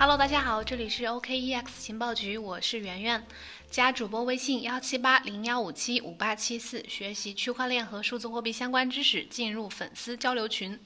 Hello，大家好，这里是 OKEX 情报局，我是圆圆，加主播微信幺七八零幺五七五八七四，学习区块链和数字货币相关知识，进入粉丝交流群。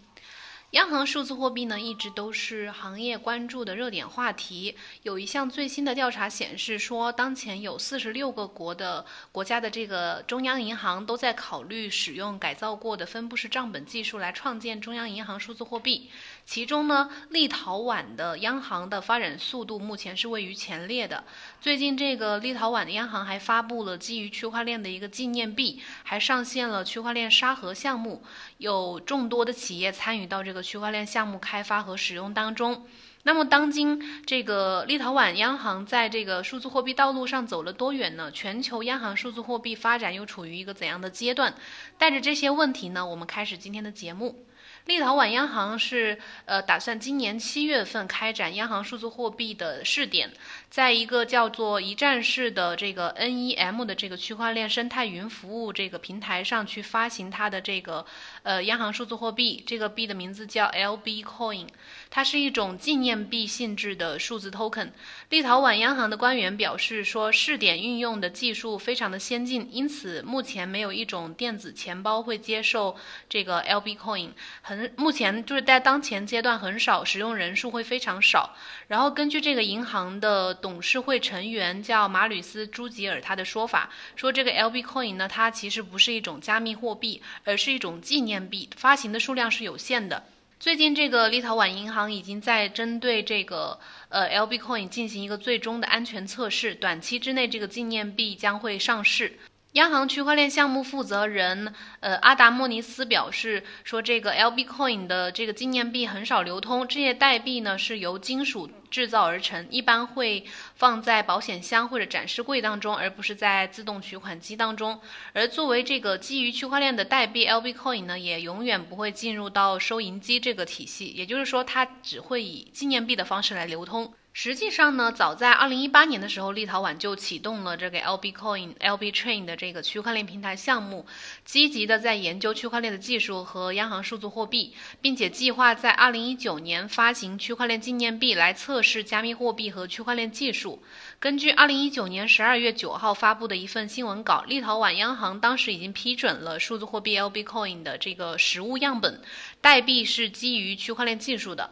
央行数字货币呢，一直都是行业关注的热点话题。有一项最新的调查显示说，当前有四十六个国的国家的这个中央银行都在考虑使用改造过的分布式账本技术来创建中央银行数字货币。其中呢，立陶宛的央行的发展速度目前是位于前列的。最近，这个立陶宛的央行还发布了基于区块链的一个纪念币，还上线了区块链沙盒项目，有众多的企业参与到这个区块链项目开发和使用当中。那么，当今这个立陶宛央行在这个数字货币道路上走了多远呢？全球央行数字货币发展又处于一个怎样的阶段？带着这些问题呢，我们开始今天的节目。立陶宛央行是呃打算今年七月份开展央行数字货币的试点，在一个叫做一站式的这个 NEM 的这个区块链生态云服务这个平台上去发行它的这个呃央行数字货币，这个币的名字叫 LB Coin，它是一种纪念币性质的数字 token。立陶宛央行的官员表示说，试点运用的技术非常的先进，因此目前没有一种电子钱包会接受这个 LB Coin。很目前就是在当前阶段很少使用人数会非常少。然后根据这个银行的董事会成员叫马吕斯朱吉尔他的说法，说这个 LB Coin 呢，它其实不是一种加密货币，而是一种纪念币，发行的数量是有限的。最近这个立陶宛银行已经在针对这个呃 LB Coin 进行一个最终的安全测试，短期之内这个纪念币将会上市。央行区块链项目负责人，呃，阿达莫尼斯表示说，这个 LB Coin 的这个纪念币很少流通，这些代币呢是由金属制造而成，一般会放在保险箱或者展示柜当中，而不是在自动取款机当中。而作为这个基于区块链的代币，LB Coin 呢也永远不会进入到收银机这个体系，也就是说，它只会以纪念币的方式来流通。实际上呢，早在二零一八年的时候，立陶宛就启动了这个 LB Coin、LB Train 的这个区块链平台项目，积极的在研究区块链的技术和央行数字货币，并且计划在二零一九年发行区块链纪念币来测试加密货币和区块链技术。根据二零一九年十二月九号发布的一份新闻稿，立陶宛央行当时已经批准了数字货币 LB Coin 的这个实物样本，代币是基于区块链技术的。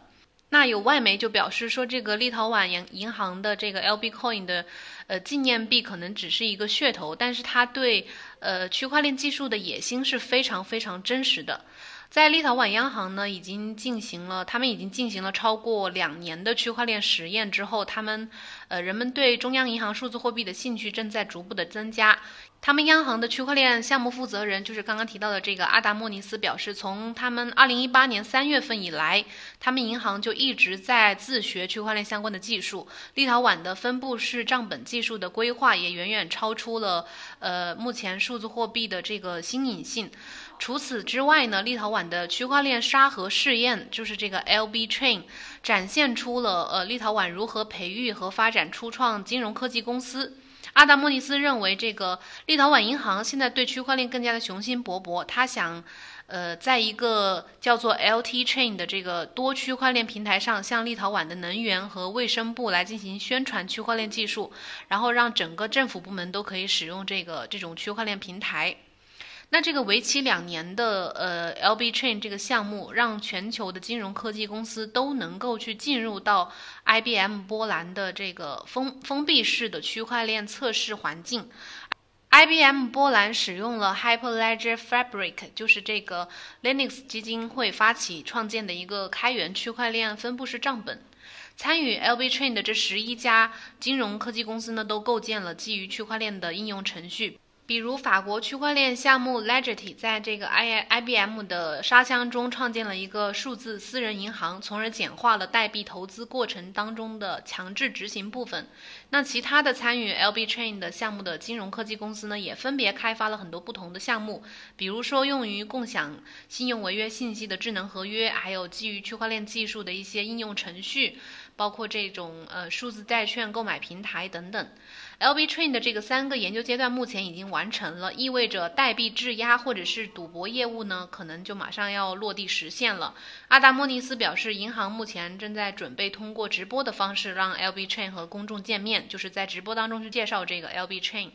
那有外媒就表示说，这个立陶宛银银行的这个 LB Coin 的，呃，纪念币可能只是一个噱头，但是它对呃区块链技术的野心是非常非常真实的。在立陶宛央行呢，已经进行了，他们已经进行了超过两年的区块链实验之后，他们，呃，人们对中央银行数字货币的兴趣正在逐步的增加。他们央行的区块链项目负责人，就是刚刚提到的这个阿达莫尼斯表示，从他们二零一八年三月份以来，他们银行就一直在自学区块链相关的技术。立陶宛的分布式账本技术的规划也远远超出了，呃，目前数字货币的这个新颖性。除此之外呢，立陶宛的区块链沙盒试验，就是这个 LB Train，展现出了呃立陶宛如何培育和发展初创金融科技公司。阿达莫尼斯认为，这个立陶宛银行现在对区块链更加的雄心勃勃，他想，呃，在一个叫做 LT Chain 的这个多区块链平台上，向立陶宛的能源和卫生部来进行宣传区块链技术，然后让整个政府部门都可以使用这个这种区块链平台。那这个为期两年的呃 LB Chain 这个项目，让全球的金融科技公司都能够去进入到 IBM 波兰的这个封封闭式的区块链测试环境。IBM 波兰使用了 Hyperledger Fabric，就是这个 Linux 基金会发起创建的一个开源区块链分布式账本。参与 LB Chain 的这十一家金融科技公司呢，都构建了基于区块链的应用程序。比如法国区块链项目 Legity 在这个 I IBM 的沙箱中创建了一个数字私人银行，从而简化了代币投资过程当中的强制执行部分。那其他的参与 LB Chain 的项目的金融科技公司呢，也分别开发了很多不同的项目，比如说用于共享信用违约信息的智能合约，还有基于区块链技术的一些应用程序，包括这种呃数字债券购买平台等等。LB Train 的这个三个研究阶段目前已经完成了，意味着代币质押或者是赌博业务呢，可能就马上要落地实现了。阿达莫尼斯表示，银行目前正在准备通过直播的方式让 LB Train 和公众见面，就是在直播当中去介绍这个 LB Train。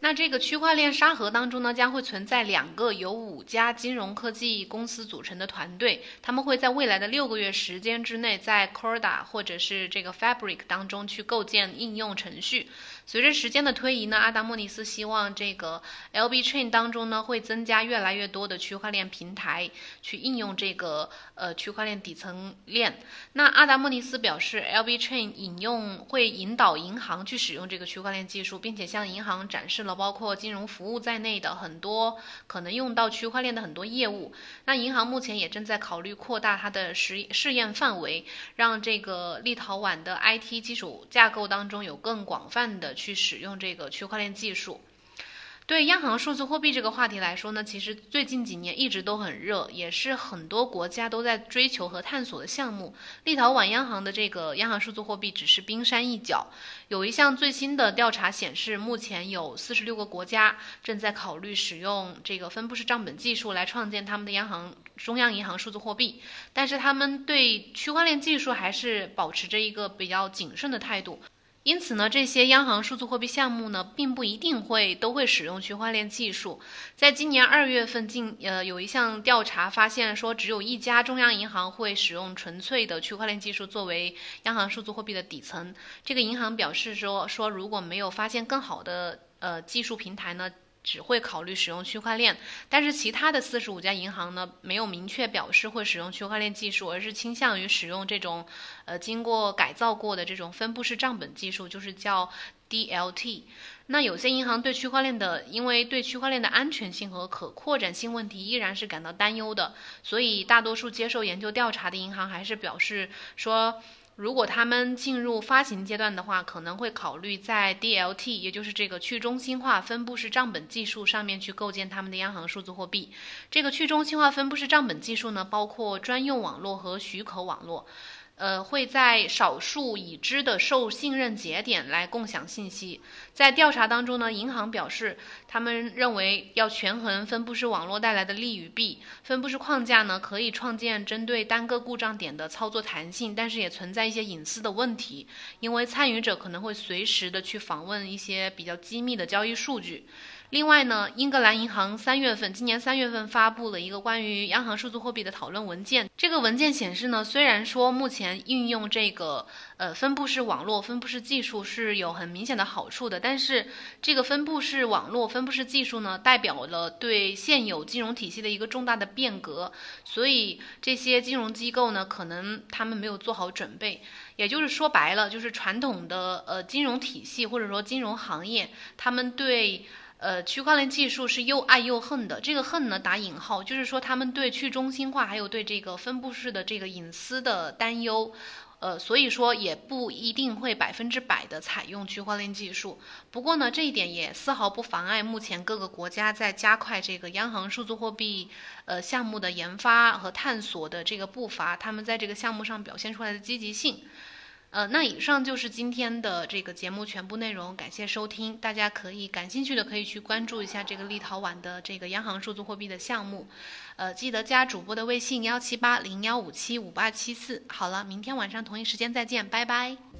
那这个区块链沙盒当中呢，将会存在两个由五家金融科技公司组成的团队，他们会在未来的六个月时间之内，在 Corda 或者是这个 Fabric 当中去构建应用程序。随着时间的推移呢，阿达莫尼斯希望这个 LB Chain 当中呢会增加越来越多的区块链平台去应用这个呃区块链底层链。那阿达莫尼斯表示，LB Chain 引用会引导银行去使用这个区块链技术，并且向银行展示了包括金融服务在内的很多可能用到区块链的很多业务。那银行目前也正在考虑扩大它的实试验范围，让这个立陶宛的 IT 基础架构当中有更广泛的去使用这个区块链技术，对央行数字货币这个话题来说呢，其实最近几年一直都很热，也是很多国家都在追求和探索的项目。立陶宛央行的这个央行数字货币只是冰山一角。有一项最新的调查显示，目前有四十六个国家正在考虑使用这个分布式账本技术来创建他们的央行中央银行数字货币，但是他们对区块链技术还是保持着一个比较谨慎的态度。因此呢，这些央行数字货币项目呢，并不一定会都会使用区块链技术。在今年二月份，进呃有一项调查发现说，只有一家中央银行会使用纯粹的区块链技术作为央行数字货币的底层。这个银行表示说，说如果没有发现更好的呃技术平台呢。只会考虑使用区块链，但是其他的四十五家银行呢，没有明确表示会使用区块链技术，而是倾向于使用这种，呃，经过改造过的这种分布式账本技术，就是叫 DLT。那有些银行对区块链的，因为对区块链的安全性和可扩展性问题依然是感到担忧的，所以大多数接受研究调查的银行还是表示说。如果他们进入发行阶段的话，可能会考虑在 DLT，也就是这个去中心化分布式账本技术上面去构建他们的央行数字货币。这个去中心化分布式账本技术呢，包括专用网络和许可网络。呃，会在少数已知的受信任节点来共享信息。在调查当中呢，银行表示，他们认为要权衡分布式网络带来的利与弊。分布式框架呢，可以创建针对单个故障点的操作弹性，但是也存在一些隐私的问题，因为参与者可能会随时的去访问一些比较机密的交易数据。另外呢，英格兰银行三月份，今年三月份发布了一个关于央行数字货币的讨论文件。这个文件显示呢，虽然说目前运用这个呃分布式网络、分布式技术是有很明显的好处的，但是这个分布式网络、分布式技术呢，代表了对现有金融体系的一个重大的变革，所以这些金融机构呢，可能他们没有做好准备。也就是说白了，就是传统的呃金融体系或者说金融行业，他们对。呃，区块链技术是又爱又恨的。这个恨呢，打引号，就是说他们对去中心化还有对这个分布式的这个隐私的担忧，呃，所以说也不一定会百分之百的采用区块链技术。不过呢，这一点也丝毫不妨碍目前各个国家在加快这个央行数字货币呃项目的研发和探索的这个步伐，他们在这个项目上表现出来的积极性。呃，那以上就是今天的这个节目全部内容，感谢收听。大家可以感兴趣的可以去关注一下这个立陶宛的这个央行数字货币的项目，呃，记得加主播的微信幺七八零幺五七五八七四。好了，明天晚上同一时间再见，拜拜。